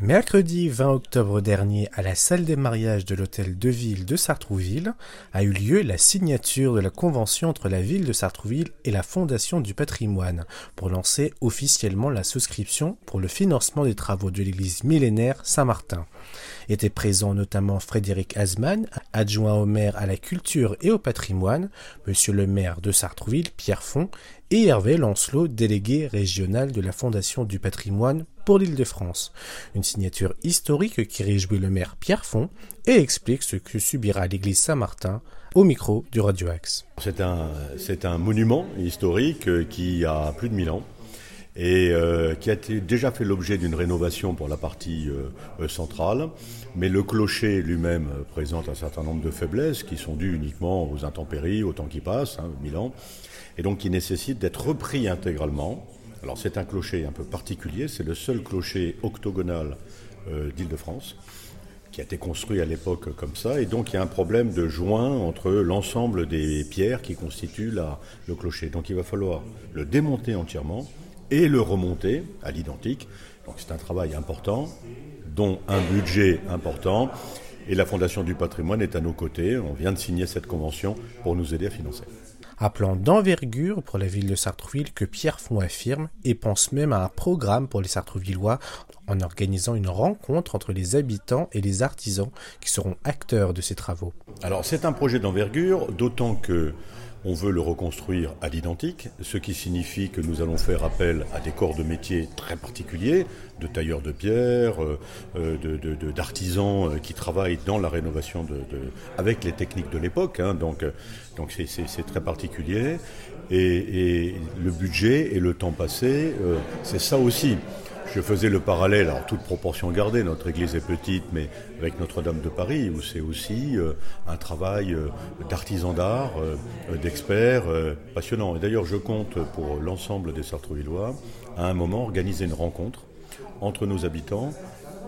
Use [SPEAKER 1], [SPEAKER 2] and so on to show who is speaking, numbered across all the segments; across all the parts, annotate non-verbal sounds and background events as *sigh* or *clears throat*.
[SPEAKER 1] Mercredi 20 octobre dernier, à la salle des mariages de l'hôtel de ville de Sartrouville, a eu lieu la signature de la convention entre la ville de Sartrouville et la Fondation du patrimoine pour lancer officiellement la souscription pour le financement des travaux de l'église millénaire Saint-Martin. Étaient présents notamment Frédéric Asman, adjoint au maire à la culture et au patrimoine, monsieur le maire de Sartrouville, Pierre Font, et Hervé Lancelot, délégué régional de la Fondation du patrimoine pour l'Île-de-France. Une signature historique qui réjouit le maire Pierre Font et explique ce que subira l'église Saint-Martin au micro du Radio Axe.
[SPEAKER 2] C'est un, monument historique euh, qui a plus de 1000 ans et euh, qui a déjà fait l'objet d'une rénovation pour la partie euh, centrale. Mais le clocher lui-même présente un certain nombre de faiblesses qui sont dues uniquement aux intempéries, au temps qui passe, hein, 1000 ans, et donc qui nécessitent d'être repris intégralement alors c'est un clocher un peu particulier, c'est le seul clocher octogonal euh, d'Île-de-France qui a été construit à l'époque comme ça, et donc il y a un problème de joint entre l'ensemble des pierres qui constituent le clocher. Donc il va falloir le démonter entièrement et le remonter à l'identique. Donc c'est un travail important, dont un budget important, et la Fondation du patrimoine est à nos côtés. On vient de signer cette convention pour nous aider à financer
[SPEAKER 1] un plan d'envergure pour la ville de Sartrouville que Pierre Font affirme et pense même à un programme pour les Sartrouvillois en organisant une rencontre entre les habitants et les artisans qui seront acteurs de ces travaux.
[SPEAKER 2] Alors c'est un projet d'envergure, d'autant que on veut le reconstruire à l'identique, ce qui signifie que nous allons faire appel à des corps de métier très particuliers, de tailleurs de pierre, euh, d'artisans euh, qui travaillent dans la rénovation avec les techniques de l'époque. Hein, donc donc c'est très particulier. Et, le budget et le temps passé, euh, c'est ça aussi. Je faisais le parallèle, alors toute proportion gardée, notre église est petite, mais avec Notre-Dame de Paris, où c'est aussi euh, un travail euh, d'artisans d'art, euh, d'experts passionnant. Et d'ailleurs, je compte pour l'ensemble des Sartrouvillois, à un moment, organiser une rencontre entre nos habitants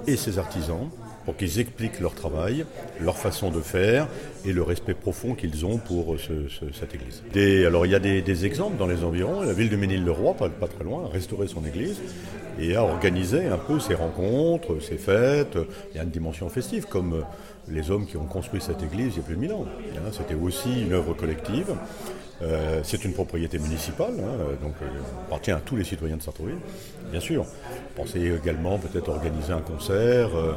[SPEAKER 2] et ces artisans, pour qu'ils expliquent leur travail, leur façon de faire et le respect profond qu'ils ont pour cette église. alors il y a des, exemples dans les environs. La ville de Ménil-le-Roi, pas, pas, très loin, a restauré son église et a organisé un peu ses rencontres, ses fêtes. Il y a une dimension festive, comme les hommes qui ont construit cette église il y a plus de mille ans. C'était aussi une œuvre collective. Euh, c'est une propriété municipale, hein, donc euh, appartient à tous les citoyens de Sartrouville, bien sûr. Pensez également peut-être organiser un concert euh,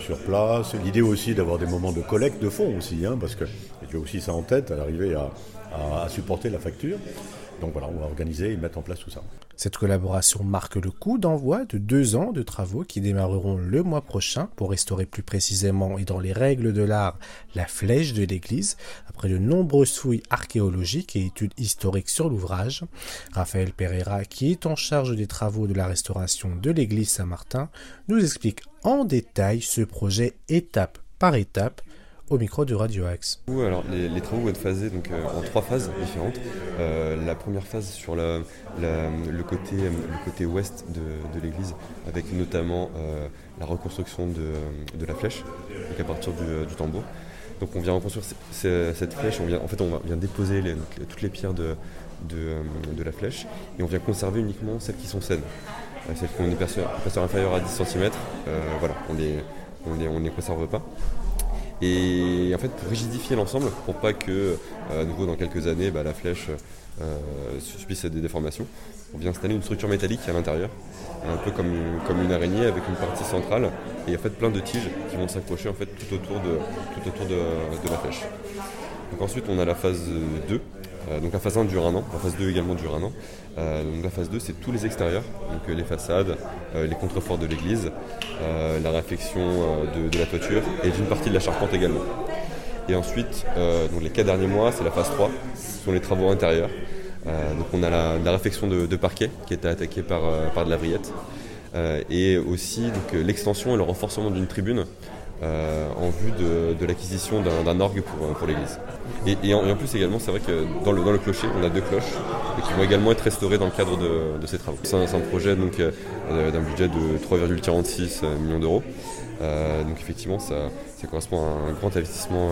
[SPEAKER 2] sur place. L'idée aussi d'avoir des moments de collecte de fonds aussi, hein, parce que j'ai aussi ça en tête à l'arrivée à supporter la facture. Donc voilà, on va organiser et mettre en place tout ça.
[SPEAKER 1] Cette collaboration marque le coup d'envoi de deux ans de travaux qui démarreront le mois prochain pour restaurer plus précisément et dans les règles de l'art la flèche de l'église après de nombreuses fouilles archéologiques et études historiques sur l'ouvrage. Raphaël Pereira, qui est en charge des travaux de la restauration de l'église Saint-Martin, nous explique en détail ce projet étape par étape au micro de Radio Axe.
[SPEAKER 3] Les, travaux vont être phasés euh, en trois phases différentes. Euh, la première phase sur le, côté, le côté ouest de, l'église, avec notamment euh, la reconstruction de, la flèche, à partir du, tambour. Donc on vient reconstruire cette flèche, on vient, en fait on vient déposer toutes les pierres de, de, la flèche et on vient conserver uniquement celles qui sont saines. celles qui ont une épaisseur, inférieure à 10 cm, voilà, on les, on les, on les conserve pas. Et en fait, pour rigidifier l'ensemble, pour pas que, euh, à nouveau, dans quelques années, bah, la flèche euh, subisse des déformations, on vient installer une structure métallique à l'intérieur, un peu comme, une araignée avec une partie centrale et en fait plein de tiges qui vont s'accrocher en fait tout autour de, tout autour de, la flèche. Ensuite, on a la phase 2 euh, donc la phase 1 dure un an, la phase 2 également dure un an. Euh, donc la phase 2 c'est tous les extérieurs, donc euh, les façades, les contreforts de l'église, la réflexion de, la toiture et d'une partie de la charpente également. Et ensuite, les 4 derniers mois, c'est la phase 3, ce sont les travaux intérieurs. donc on a la, réflexion de, parquet qui est attaquée par, par de la brillette. et aussi l'extension et le renforcement d'une tribune euh, en vue de, l'acquisition d'un orgue pour, pour l'église. Et, en, plus également, c'est vrai que dans le, clocher, on a deux cloches qui vont également être restaurées dans le cadre de, ces travaux. C'est un, projet euh, d'un budget de 3,46 millions d'euros. donc effectivement, ça, correspond à un grand investissement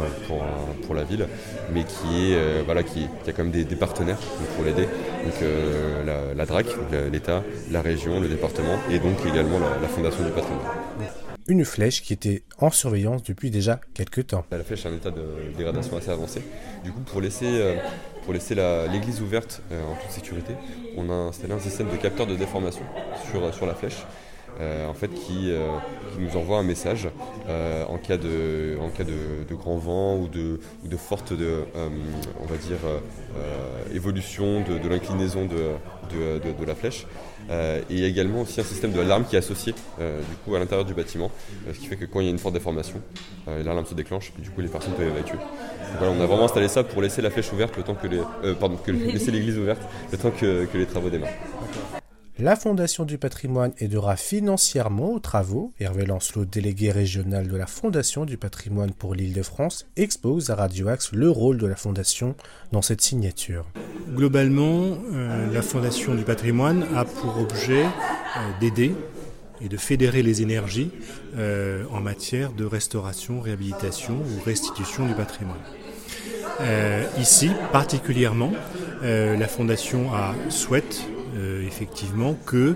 [SPEAKER 3] pour, la ville, mais qui, est, voilà, qui, a quand même des, partenaires pour l'aider. Donc la, la, DRAC, l'État, la région, le département, et donc également la, la Fondation du patrimoine
[SPEAKER 1] une flèche qui était en surveillance depuis déjà quelques temps.
[SPEAKER 3] La flèche est en état de dégradation assez avancé. Du coup, pour laisser, euh, pour laisser l'église ouverte euh, en toute sécurité, on a installé un système de capteur de déformation sur, sur la flèche. Euh, en fait, qui, nous envoie un message en cas de, en cas de, grand vent ou de, de forte de, on va dire, évolution de, l'inclinaison de, de, la flèche. Euh, et également aussi un système d'alarme qui est associé euh, du coup à l'intérieur du bâtiment, euh, ce qui fait que quand il y a une forte déformation, l'alarme se déclenche et du coup les personnes peuvent évacuer. voilà, on a vraiment installé ça pour laisser la flèche ouverte le temps que les, pardon, que laisser l'église ouverte le temps que, que les travaux démarrent.
[SPEAKER 1] La Fondation du patrimoine aidera financièrement aux travaux. Hervé Lancelot, délégué régional de la Fondation du patrimoine pour l'île de France, expose à Radio Axe le rôle de la Fondation dans cette signature.
[SPEAKER 4] Globalement, euh, la Fondation du patrimoine a pour objet euh, d'aider et de fédérer les énergies euh, en matière de restauration, réhabilitation ou restitution du patrimoine. ici, particulièrement, la Fondation a, souhaite euh, effectivement que euh,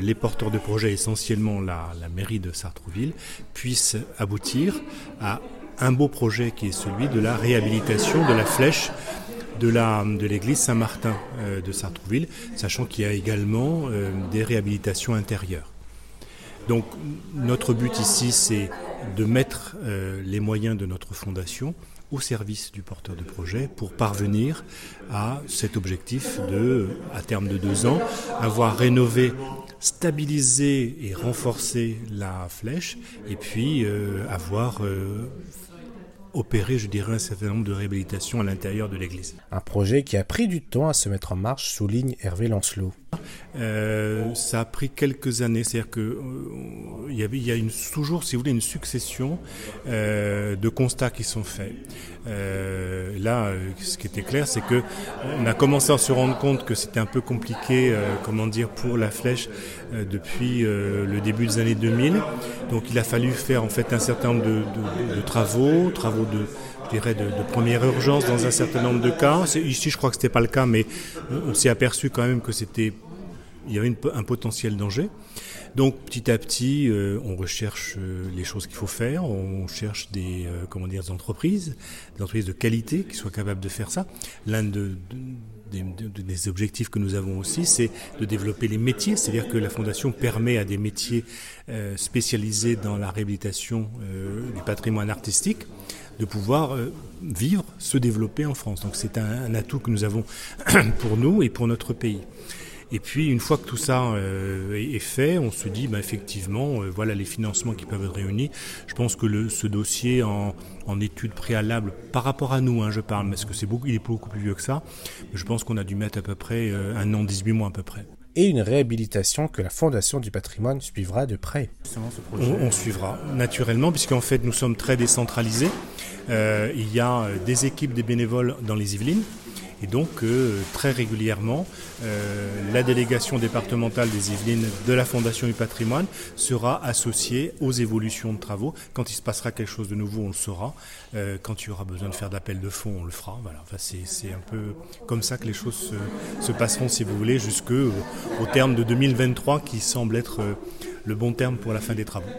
[SPEAKER 4] les porteurs de projets, essentiellement la, mairie de Sartrouville, puissent aboutir à un beau projet qui est celui de la réhabilitation de la flèche de l'église Saint-Martin euh, de Sartrouville, sachant qu'il y a également des réhabilitations intérieures. Donc notre but ici, c'est de mettre les moyens de notre fondation au service du porteur de projet pour parvenir à cet objectif de, à terme de deux ans, avoir rénové, stabilisé et renforcé la flèche et puis euh, avoir euh, opéré, je dirais, un certain nombre de réhabilitations à l'intérieur de l'église.
[SPEAKER 1] Un projet qui a pris du temps à se mettre en marche, souligne Hervé Lancelot.
[SPEAKER 4] Euh, ça a pris quelques années, c'est-à-dire que euh, y, a toujours, si vous voulez, une succession euh, de constats qui sont faits. là, ce qui était clair, c'est que on a commencé à se rendre compte que c'était un peu compliqué, comment dire, pour la flèche depuis le début des années 2000. Donc, il a fallu faire en fait un certain nombre de, travaux, travaux de dirais, de, première urgence dans un certain nombre de cas. Ici, je crois que ce n'était pas le cas, mais on s'est aperçu quand même que c'était il y avait un potentiel danger. Donc petit à petit, euh, on recherche euh, les choses qu'il faut faire, on cherche des euh, comment dire des entreprises, des entreprises de qualité qui soient capables de faire ça. L'un de, des objectifs que nous avons aussi, c'est de développer les métiers, c'est-à-dire que la fondation permet à des métiers spécialisés dans la réhabilitation du patrimoine artistique de pouvoir vivre, se développer en France. Donc c'est un atout que nous avons *clears throat* pour nous et pour notre pays. Et puis une fois que tout ça euh, est fait, on se dit bah, effectivement, euh, voilà les financements qui peuvent être réunis. Je pense que le, ce dossier en, en étude préalable, par rapport à nous, hein, je parle, parce que c'est beaucoup, il est beaucoup plus vieux que ça, mais je pense qu'on a dû mettre à peu près euh, un an, 18 mois à peu près
[SPEAKER 1] et une réhabilitation que la Fondation du patrimoine suivra de près.
[SPEAKER 4] On, on suivra naturellement, puisqu'en fait nous sommes très décentralisés. Euh, il y a des équipes des bénévoles dans les Yvelines, et donc euh, très régulièrement, euh, la délégation départementale des Yvelines de la Fondation du patrimoine sera associée aux évolutions de travaux. Quand il se passera quelque chose de nouveau, on le saura. Euh, quand il y aura besoin de faire d'appel de fonds, on le fera. Voilà. C'est un peu comme ça que les choses se, se passeront, si vous voulez, jusqu'au au terme de 2023 qui semble être le bon terme pour la fin des travaux.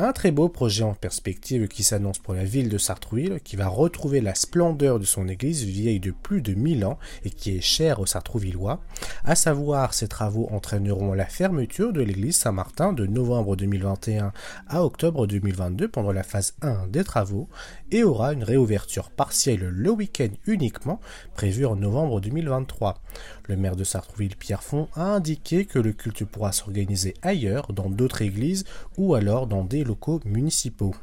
[SPEAKER 1] Un très beau projet en perspective qui s'annonce pour la ville de Sartrouville, qui va retrouver la splendeur de son église vieille de plus de 1000 ans et qui est chère aux Sartrouvillois. À savoir, ces travaux entraîneront la fermeture de l'église Saint-Martin de novembre 2021 à octobre 2022 pendant la phase 1 des travaux et aura une réouverture partielle le week-end uniquement prévue en novembre 2023. Le maire de Sartrouville, Pierre Font, a indiqué que le culte pourra s'organiser ailleurs, dans d'autres églises ou alors dans des locaux municipaux.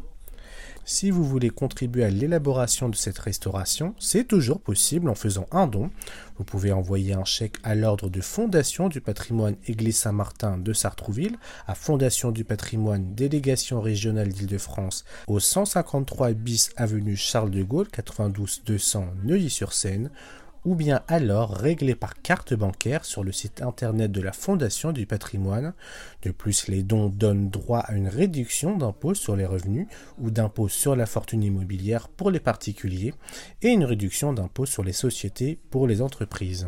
[SPEAKER 1] Si vous voulez contribuer à l'élaboration de cette restauration, c'est toujours possible en faisant un don. Vous pouvez envoyer un chèque à l'ordre de Fondation du patrimoine Église Saint-Martin de Sartrouville, à Fondation du patrimoine Délégation régionale d'Île-de-France, au 153 bis avenue Charles de Gaulle, 92 200 Neuilly-sur-Seine, ou bien alors réglés par carte bancaire sur le site internet de la Fondation du patrimoine. De plus, les dons donnent droit à une réduction d'impôt sur les revenus ou d'impôt sur la fortune immobilière pour les particuliers et une réduction d'impôt sur les sociétés pour les entreprises.